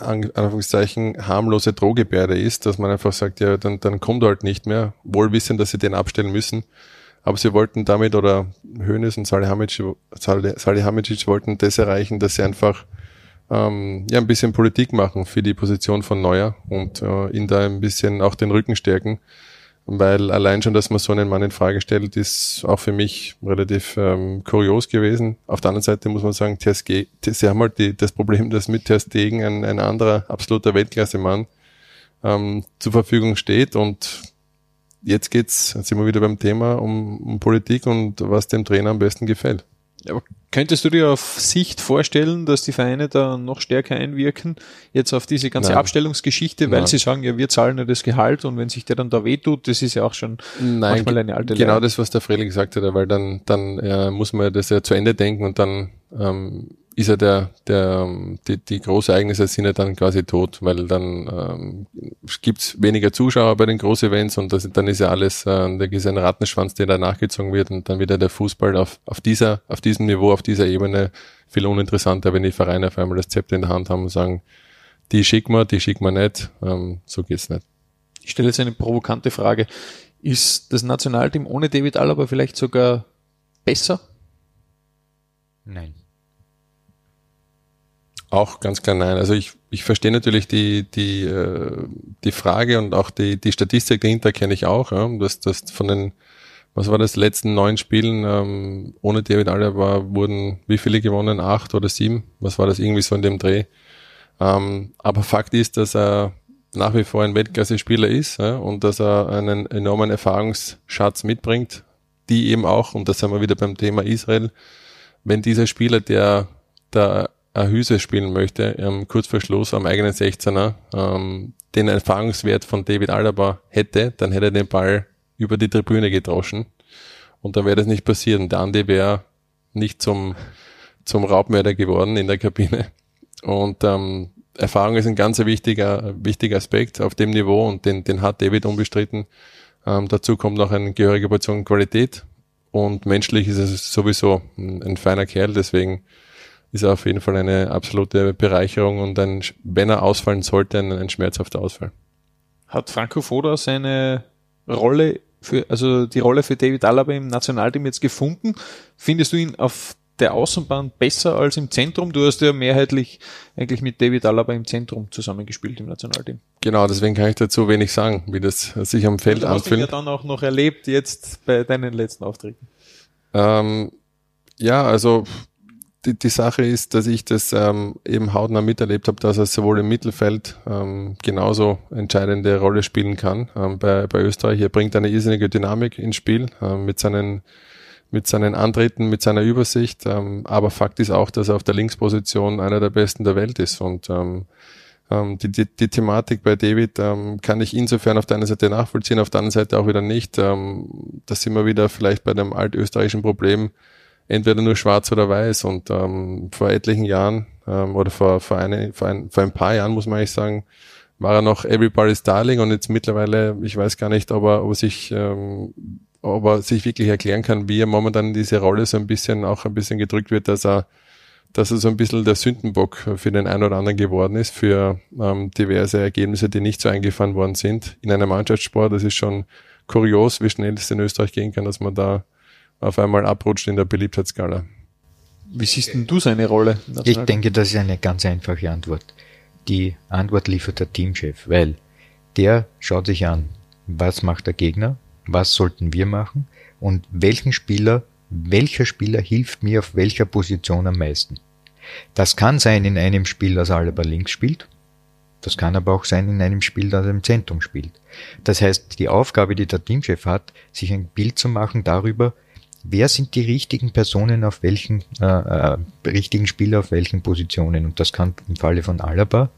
an Anführungszeichen harmlose Drohgebärde ist, dass man einfach sagt, ja, dann, dann kommt er halt nicht mehr, wohl wissen, dass sie den abstellen müssen. Aber sie wollten damit, oder Hönes und Salihamidzic, Salihamidzic wollten das erreichen, dass sie einfach ähm, ja ein bisschen Politik machen für die Position von Neuer und äh, ihn da ein bisschen auch den Rücken stärken. weil allein schon, dass man so einen Mann in Frage stellt, ist auch für mich relativ ähm, kurios gewesen. Auf der anderen Seite muss man sagen, TSG, sie haben halt die, das Problem, dass mit Ter Stegen ein, ein anderer absoluter Weltklasse-Mann ähm, zur Verfügung steht und jetzt geht's, jetzt sind wir wieder beim Thema um, um Politik und was dem Trainer am besten gefällt. Aber könntest du dir auf Sicht vorstellen, dass die Vereine da noch stärker einwirken, jetzt auf diese ganze Nein. Abstellungsgeschichte, weil Nein. sie sagen, ja, wir zahlen ja das Gehalt und wenn sich der dann da wehtut, das ist ja auch schon Nein, manchmal eine alte Genau Lehre. das, was der Freli gesagt hat, weil dann, dann äh, muss man das ja zu Ende denken und dann ähm, ist ja der, der, die, die Großereignisse sind ja dann quasi tot, weil dann ähm, gibt's weniger Zuschauer bei den Großevents und das, dann ist ja alles, äh, da ist ein Rattenschwanz, der da nachgezogen wird und dann wieder der Fußball auf, auf dieser, auf diesem Niveau, auf dieser Ebene viel uninteressanter, wenn die Vereine auf einmal das Zepter in der Hand haben und sagen, die schicken wir, die schicken wir nicht, ähm, so geht's nicht. Ich stelle jetzt eine provokante Frage. Ist das Nationalteam ohne David Alaba vielleicht sogar besser? Nein. Auch ganz klar nein. Also ich, ich verstehe natürlich die, die, äh, die Frage und auch die, die Statistik dahinter kenne ich auch, ja, dass das von den, was war das, letzten neun Spielen ähm, ohne David Alaba wurden wie viele gewonnen? Acht oder sieben? Was war das irgendwie so in dem Dreh? Ähm, aber Fakt ist, dass er nach wie vor ein Weltklasse-Spieler ist ja, und dass er einen enormen Erfahrungsschatz mitbringt, die eben auch, und das sind wir wieder beim Thema Israel, wenn dieser Spieler, der da Hüse spielen möchte, ähm, kurz vor Schluss am eigenen 16er, ähm, den Erfahrungswert von David Alaba hätte, dann hätte er den Ball über die Tribüne gedroschen und dann wäre das nicht passiert. Und der Andi wäre nicht zum, zum Raubmörder geworden in der Kabine. Und ähm, Erfahrung ist ein ganz wichtiger, wichtiger Aspekt auf dem Niveau und den, den hat David unbestritten. Ähm, dazu kommt noch eine gehörige Portion Qualität und menschlich ist es sowieso ein, ein feiner Kerl, deswegen ist auf jeden Fall eine absolute Bereicherung und ein, wenn er ausfallen sollte, ein, ein schmerzhafter Ausfall. Hat Franco Foda seine Rolle für, also die Rolle für David Alaba im Nationalteam jetzt gefunden? Findest du ihn auf der Außenbahn besser als im Zentrum? Du hast ja mehrheitlich eigentlich mit David Alaba im Zentrum zusammengespielt im Nationalteam. Genau, deswegen kann ich dazu wenig sagen, wie das sich am Feld anfühlt. Du hast ja dann auch noch erlebt jetzt bei deinen letzten Auftritten. Ähm, ja, also die, die Sache ist, dass ich das ähm, eben hautnah miterlebt habe, dass er sowohl im Mittelfeld ähm, genauso entscheidende Rolle spielen kann ähm, bei, bei Österreich. Er bringt eine irrsinnige Dynamik ins Spiel ähm, mit seinen mit seinen Antritten, mit seiner Übersicht. Ähm, aber Fakt ist auch, dass er auf der Linksposition einer der besten der Welt ist. Und ähm, ähm, die, die, die Thematik bei David ähm, kann ich insofern auf der einen Seite nachvollziehen, auf der anderen Seite auch wieder nicht. Ähm, da sind wir wieder vielleicht bei dem altösterreichischen Problem, entweder nur schwarz oder weiß. Und ähm, vor etlichen Jahren ähm, oder vor, vor, eine, vor, ein, vor ein paar Jahren, muss man eigentlich sagen, war er noch Everybody's Darling und jetzt mittlerweile, ich weiß gar nicht, ob er, ob er sich ähm, ob er sich wirklich erklären kann, wie er momentan in diese Rolle so ein bisschen auch ein bisschen gedrückt wird, dass er dass er so ein bisschen der Sündenbock für den einen oder anderen geworden ist, für ähm, diverse Ergebnisse, die nicht so eingefahren worden sind. In einem Mannschaftssport, das ist schon kurios, wie schnell es in Österreich gehen kann, dass man da auf einmal abrutscht in der Beliebtheitsskala. Wie siehst denn du seine Rolle? Ich denke, das ist eine ganz einfache Antwort. Die Antwort liefert der Teamchef, weil der schaut sich an, was macht der Gegner, was sollten wir machen und welchen Spieler, welcher Spieler hilft mir auf welcher Position am meisten. Das kann sein in einem Spiel, das Alaba links spielt, das kann aber auch sein in einem Spiel, das er im Zentrum spielt. Das heißt, die Aufgabe, die der Teamchef hat, sich ein Bild zu machen darüber, wer sind die richtigen Personen auf welchen, äh, äh, richtigen Spieler auf welchen Positionen. Und das kann im Falle von Alaba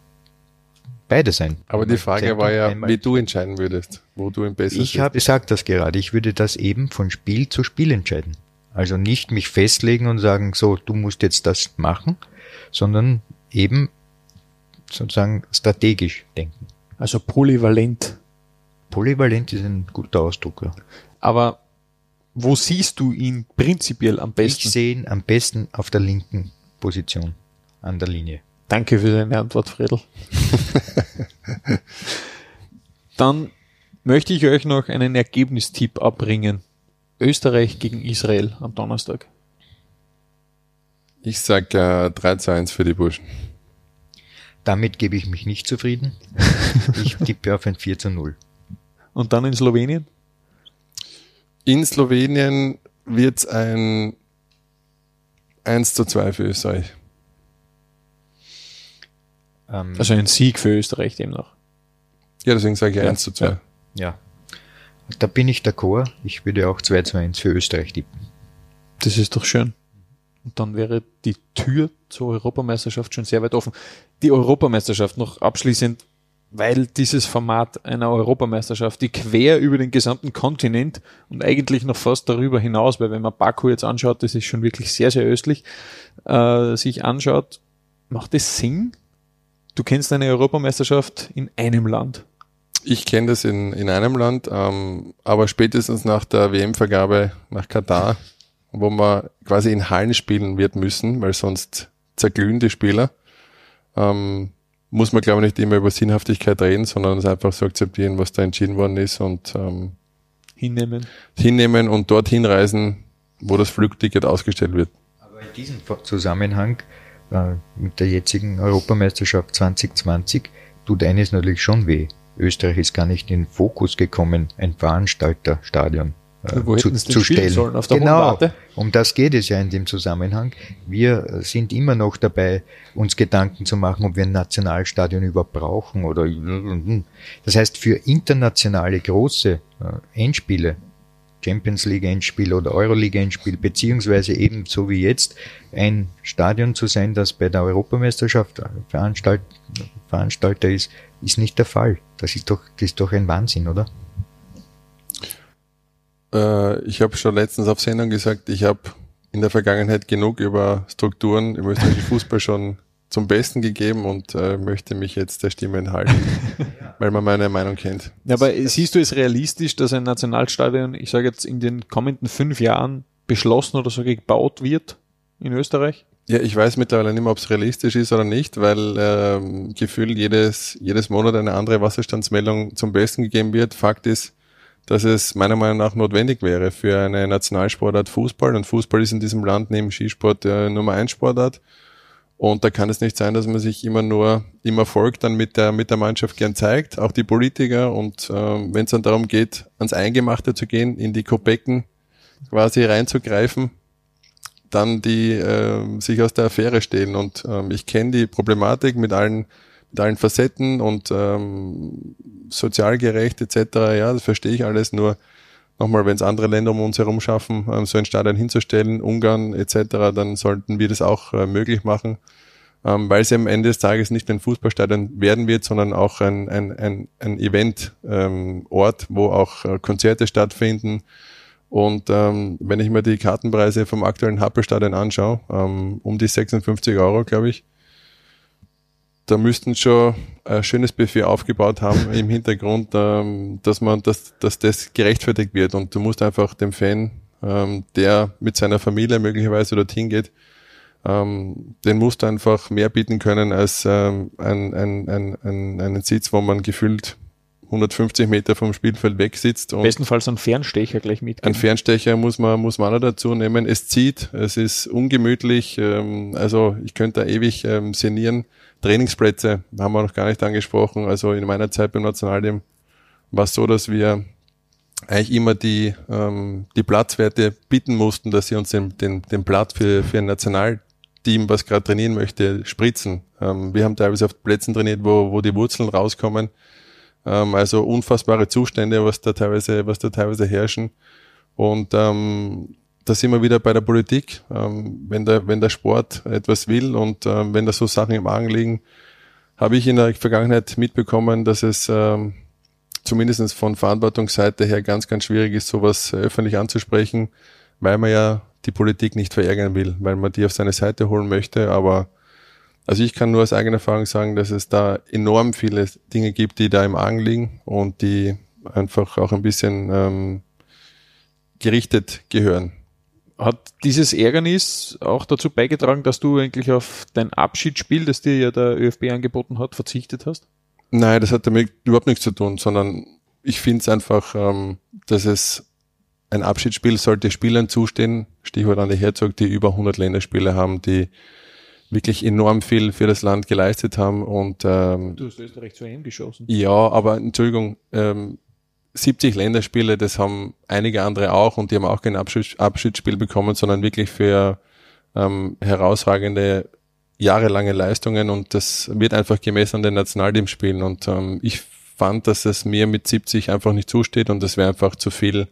beide sein. Aber die Frage war ja, wie du entscheiden würdest, wo du im besten Ich habe gesagt das gerade, ich würde das eben von Spiel zu Spiel entscheiden. Also nicht mich festlegen und sagen, so, du musst jetzt das machen, sondern eben sozusagen strategisch denken. Also polyvalent. Polyvalent ist ein guter Ausdruck. Ja. Aber wo siehst du ihn prinzipiell am besten? Ich sehe ihn am besten auf der linken Position an der Linie. Danke für deine Antwort, Fredel. Dann möchte ich euch noch einen Ergebnistipp abbringen. Österreich gegen Israel am Donnerstag. Ich sag äh, 3 zu 1 für die Burschen. Damit gebe ich mich nicht zufrieden. Ich tippe auf ein 4 zu 0. Und dann in Slowenien? In Slowenien wird es ein 1 zu 2 für Österreich. Ähm, also ein Sieg für Österreich demnach. Ja, deswegen sage ich ja, 1 zu 2. Ja. ja. Da bin ich d'accord. Ich würde auch 2 zu 1 für Österreich tippen. Das ist doch schön. Und dann wäre die Tür zur Europameisterschaft schon sehr weit offen. Die Europameisterschaft noch abschließend, weil dieses Format einer Europameisterschaft, die quer über den gesamten Kontinent und eigentlich noch fast darüber hinaus, weil wenn man Baku jetzt anschaut, das ist schon wirklich sehr, sehr östlich, äh, sich anschaut, macht es Sinn? Du kennst eine Europameisterschaft in einem Land. Ich kenne das in, in einem Land, ähm, aber spätestens nach der WM-Vergabe nach Katar wo man quasi in Hallen spielen wird müssen, weil sonst zerglühen die Spieler. Ähm, muss man, glaube ich, nicht immer über Sinnhaftigkeit reden, sondern es einfach so akzeptieren, was da entschieden worden ist und ähm, hinnehmen. hinnehmen und dorthin reisen, wo das Flugticket ausgestellt wird. Aber in diesem Zusammenhang äh, mit der jetzigen Europameisterschaft 2020 tut eines natürlich schon weh. Österreich ist gar nicht in den Fokus gekommen, ein Veranstalterstadion Wo zu, zu stellen. Sollen, auf der genau, um das geht es ja in dem Zusammenhang. Wir sind immer noch dabei, uns Gedanken zu machen, ob wir ein Nationalstadion überhaupt brauchen oder. Das heißt, für internationale große äh, Endspiele, Champions League Endspiel oder Euroleague Endspiel, beziehungsweise eben so wie jetzt ein Stadion zu sein, das bei der Europameisterschaft Veranstalt, Veranstalter ist, ist nicht der Fall. Das ist doch, das ist doch ein Wahnsinn, oder? Äh, ich habe schon letztens auf Sendung gesagt, ich habe in der Vergangenheit genug über Strukturen im österreichischen Fußball schon zum Besten gegeben und äh, möchte mich jetzt der Stimme enthalten, weil man meine Meinung kennt. Ja, aber siehst du es realistisch, dass ein Nationalstadion, ich sage jetzt in den kommenden fünf Jahren beschlossen oder so gebaut wird in Österreich? Ja, ich weiß mittlerweile nicht mehr, ob es realistisch ist oder nicht, weil ähm, gefühlt jedes, jedes Monat eine andere Wasserstandsmeldung zum Besten gegeben wird. Fakt ist, dass es meiner Meinung nach notwendig wäre für eine Nationalsportart Fußball. Und Fußball ist in diesem Land neben Skisport der Nummer 1 Sportart. Und da kann es nicht sein, dass man sich immer nur im Erfolg dann mit der, mit der Mannschaft gern zeigt, auch die Politiker. Und äh, wenn es dann darum geht, ans Eingemachte zu gehen, in die Kopecken quasi reinzugreifen, dann die äh, sich aus der Affäre stehlen. Und ähm, ich kenne die Problematik mit allen mit allen Facetten und ähm, sozial gerecht etc. Ja, das verstehe ich alles. Nur nochmal, wenn es andere Länder um uns herum schaffen, ähm, so ein Stadion hinzustellen, Ungarn etc., dann sollten wir das auch äh, möglich machen, ähm, weil es am Ende des Tages nicht ein Fußballstadion werden wird, sondern auch ein, ein, ein, ein Event-Ort, ähm, wo auch äh, Konzerte stattfinden. Und ähm, wenn ich mir die Kartenpreise vom aktuellen Happelstadion anschaue, ähm, um die 56 Euro, glaube ich, da müssten schon ein schönes Buffet aufgebaut haben im Hintergrund, ähm, dass man, dass, dass das gerechtfertigt wird. Und du musst einfach dem Fan, ähm, der mit seiner Familie möglicherweise dorthin geht, ähm, den musst du einfach mehr bieten können als ähm, ein, ein, ein, ein, einen Sitz, wo man gefühlt 150 Meter vom Spielfeld weg sitzt. Und Bestenfalls ein Fernstecher gleich mit. Ein Fernstecher muss man, muss man auch dazu nehmen. Es zieht, es ist ungemütlich, ähm, also ich könnte da ewig ähm, sinnieren. Trainingsplätze haben wir noch gar nicht angesprochen. Also in meiner Zeit beim Nationalteam war es so, dass wir eigentlich immer die, ähm, die Platzwerte bitten mussten, dass sie uns den, den, den Platz für, für ein Nationalteam, was gerade trainieren möchte, spritzen. Ähm, wir haben teilweise auf Plätzen trainiert, wo, wo die Wurzeln rauskommen. Ähm, also unfassbare Zustände, was da teilweise, was da teilweise herrschen. Und ähm, da sind wir wieder bei der Politik. Ähm, wenn, der, wenn der Sport etwas will und ähm, wenn da so Sachen im Argen liegen, habe ich in der Vergangenheit mitbekommen, dass es ähm, zumindest von Verantwortungsseite her ganz, ganz schwierig ist, sowas öffentlich anzusprechen, weil man ja die Politik nicht verärgern will, weil man die auf seine Seite holen möchte. Aber also ich kann nur aus eigener Erfahrung sagen, dass es da enorm viele Dinge gibt, die da im Argen liegen und die einfach auch ein bisschen ähm, gerichtet gehören. Hat dieses Ärgernis auch dazu beigetragen, dass du eigentlich auf dein Abschiedsspiel, das dir ja der ÖFB angeboten hat, verzichtet hast? Nein, das hat damit überhaupt nichts zu tun, sondern ich finde es einfach, ähm, dass es ein Abschiedsspiel sollte Spielern zustehen, Stichwort an die Herzog, die über 100 Länderspiele haben, die wirklich enorm viel für das Land geleistet haben und ähm, du hast Österreich zu EM geschossen. Ja, aber Entschuldigung, ähm, 70 Länderspiele, das haben einige andere auch und die haben auch kein Abschied, Abschiedsspiel bekommen, sondern wirklich für ähm, herausragende jahrelange Leistungen und das wird einfach gemessen an den Nationalteamspielen und ähm, ich fand, dass es mir mit 70 einfach nicht zusteht und das wäre einfach zu viel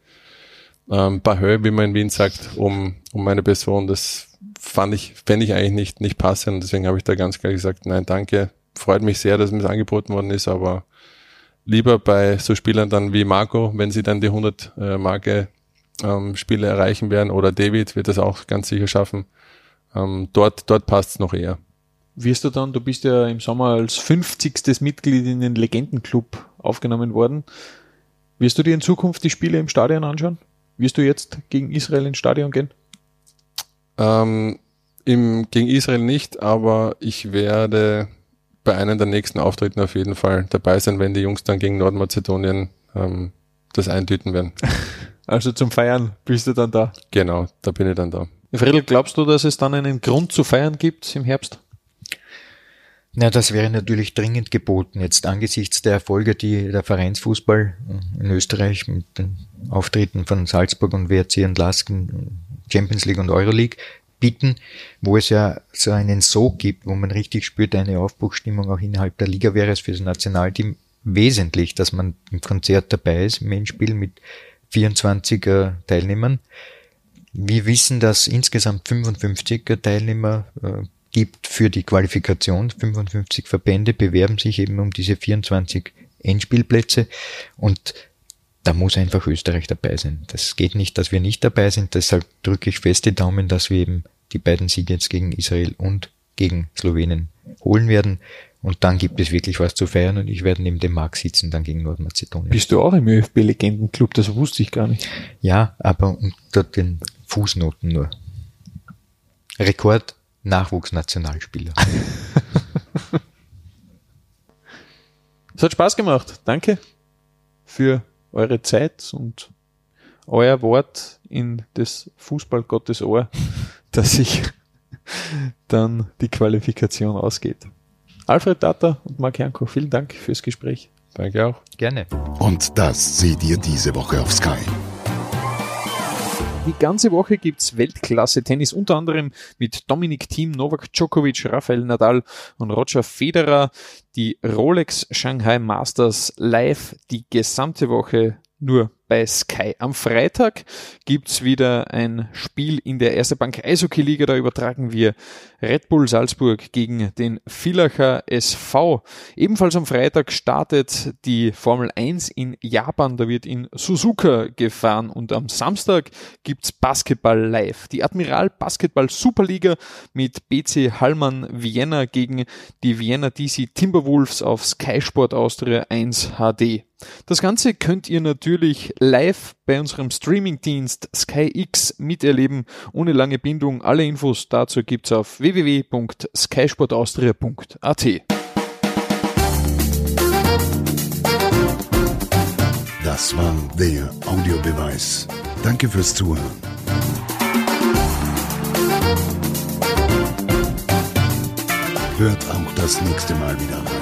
ähm, Bahö, wie man in Wien sagt, um, um meine Person. Das fand ich, fände ich eigentlich nicht, nicht passend deswegen habe ich da ganz klar gesagt, nein, danke. Freut mich sehr, dass mir das angeboten worden ist, aber lieber bei so Spielern dann wie Marco, wenn sie dann die 100 äh, Marke ähm, Spiele erreichen werden oder David wird das auch ganz sicher schaffen, ähm, dort, dort passt es noch eher. Wirst du dann, du bist ja im Sommer als 50. Mitglied in den Legendenclub aufgenommen worden. Wirst du dir in Zukunft die Spiele im Stadion anschauen? Wirst du jetzt gegen Israel ins Stadion gehen? Ähm, im, gegen Israel nicht, aber ich werde bei einem der nächsten Auftritten auf jeden Fall dabei sein, wenn die Jungs dann gegen Nordmazedonien ähm, das eintüten werden. Also zum Feiern bist du dann da? Genau, da bin ich dann da. Friedel, glaubst du, dass es dann einen Grund zu feiern gibt im Herbst? Na, das wäre natürlich dringend geboten, jetzt angesichts der Erfolge, die der Vereinsfußball in Österreich mit den Auftritten von Salzburg und WRC und Lasken, Champions League und Euroleague bieten, wo es ja so einen Sog gibt, wo man richtig spürt, eine Aufbruchstimmung auch innerhalb der Liga wäre es für das Nationalteam wesentlich, dass man im Konzert dabei ist, im Endspiel mit 24 äh, Teilnehmern. Wir wissen, dass insgesamt 55 Teilnehmer äh, gibt für die Qualifikation. 55 Verbände bewerben sich eben um diese 24 Endspielplätze und da muss einfach Österreich dabei sein. Das geht nicht, dass wir nicht dabei sind. Deshalb drücke ich fest die Daumen, dass wir eben die beiden Siege jetzt gegen Israel und gegen Slowenien holen werden. Und dann gibt es wirklich was zu feiern und ich werde neben dem Markt sitzen dann gegen Nordmazedonien. Bist du auch im ÖFB-Legendenclub? Das wusste ich gar nicht. Ja, aber unter den Fußnoten nur. Rekord Nachwuchsnationalspieler. es hat Spaß gemacht. Danke für eure Zeit und euer Wort in des Fußballgottes Ohr, dass sich dann die Qualifikation ausgeht. Alfred Data und Marc Janko, vielen Dank fürs Gespräch. Danke auch. Gerne. Und das seht ihr diese Woche auf Sky. Die ganze Woche gibt's Weltklasse-Tennis, unter anderem mit Dominik Thiem, Novak Djokovic, Rafael Nadal und Roger Federer. Die Rolex Shanghai Masters live die gesamte Woche nur bei Sky. Am Freitag gibt's wieder ein Spiel in der Erste Bank Eishockey Liga. Da übertragen wir Red Bull Salzburg gegen den Villacher SV. Ebenfalls am Freitag startet die Formel 1 in Japan. Da wird in Suzuka gefahren. Und am Samstag gibt's Basketball live. Die Admiral Basketball Superliga mit BC Hallmann Vienna gegen die Vienna DC Timberwolves auf Sky Sport Austria 1 HD. Das Ganze könnt ihr natürlich live bei unserem Streamingdienst SkyX miterleben, ohne lange Bindung. Alle Infos dazu gibt's auf www.skysportaustria.at. Das war der Audiobeweis. Danke fürs Zuhören. Hört auch das nächste Mal wieder rein.